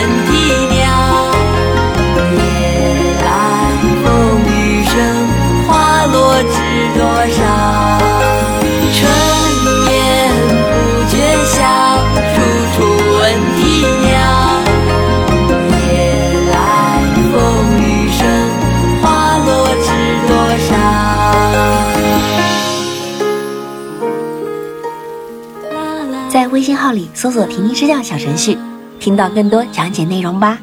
闻啼鸟。夜来风雨声，花落知多少。春眠不觉晓，处处闻啼鸟。夜来风雨声，花落知多少。在微信号里搜索“婷婷支教”小程序，听到更多讲解内容吧。